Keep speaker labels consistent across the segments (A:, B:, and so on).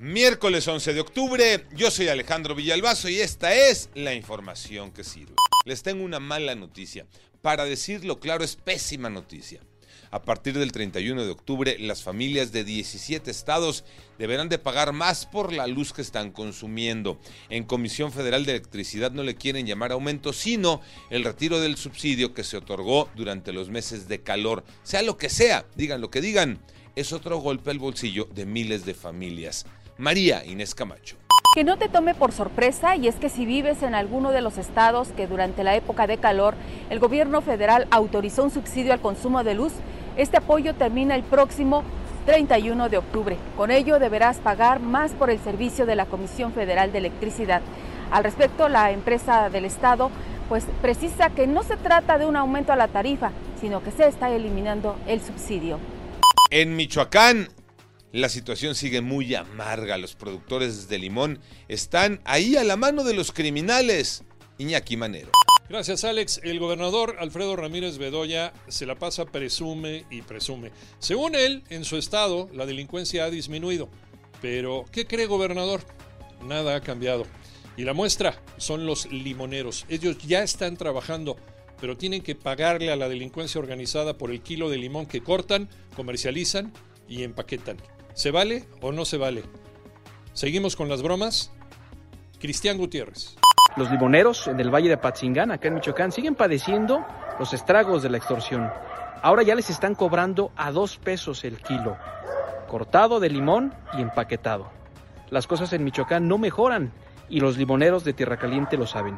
A: Miércoles 11 de octubre, yo soy Alejandro Villalbazo y esta es la información que sirve. Les tengo una mala noticia. Para decirlo claro, es pésima noticia. A partir del 31 de octubre, las familias de 17 estados deberán de pagar más por la luz que están consumiendo. En Comisión Federal de Electricidad no le quieren llamar aumento, sino el retiro del subsidio que se otorgó durante los meses de calor. Sea lo que sea, digan lo que digan, es otro golpe al bolsillo de miles de familias. María Inés Camacho.
B: Que no te tome por sorpresa y es que si vives en alguno de los estados que durante la época de calor el gobierno federal autorizó un subsidio al consumo de luz, este apoyo termina el próximo 31 de octubre. Con ello deberás pagar más por el servicio de la Comisión Federal de Electricidad. Al respecto, la empresa del Estado pues precisa que no se trata de un aumento a la tarifa, sino que se está eliminando el subsidio.
A: En Michoacán, la situación sigue muy amarga. Los productores de limón están ahí a la mano de los criminales. Iñaki Manero.
C: Gracias, Alex. El gobernador Alfredo Ramírez Bedoya se la pasa presume y presume. Según él, en su estado, la delincuencia ha disminuido. Pero, ¿qué cree, gobernador? Nada ha cambiado. Y la muestra son los limoneros. Ellos ya están trabajando, pero tienen que pagarle a la delincuencia organizada por el kilo de limón que cortan, comercializan y empaquetan. ¿Se vale o no se vale? Seguimos con las bromas. Cristian Gutiérrez.
D: Los limoneros en el Valle de Patzingán, acá en Michoacán, siguen padeciendo los estragos de la extorsión. Ahora ya les están cobrando a dos pesos el kilo, cortado de limón y empaquetado. Las cosas en Michoacán no mejoran y los limoneros de Tierra Caliente lo saben.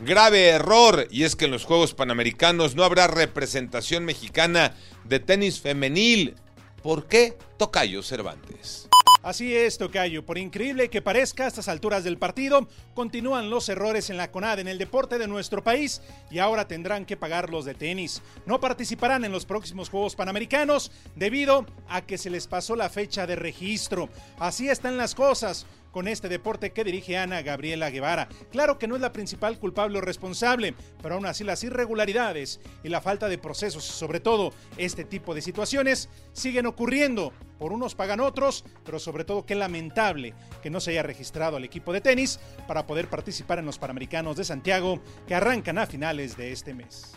A: Grave error, y es que en los Juegos Panamericanos no habrá representación mexicana de tenis femenil. ¿Por qué? Tocayo Cervantes.
E: Así es, Tocayo. Por increíble que parezca, a estas alturas del partido, continúan los errores en la CONAD en el deporte de nuestro país y ahora tendrán que pagar los de tenis. No participarán en los próximos Juegos Panamericanos debido a que se les pasó la fecha de registro. Así están las cosas con este deporte que dirige Ana Gabriela Guevara. Claro que no es la principal culpable o responsable, pero aún así las irregularidades y la falta de procesos, sobre todo este tipo de situaciones, siguen ocurriendo. Por unos pagan otros, pero sobre todo qué lamentable que no se haya registrado al equipo de tenis para poder participar en los Panamericanos de Santiago que arrancan a finales de este mes.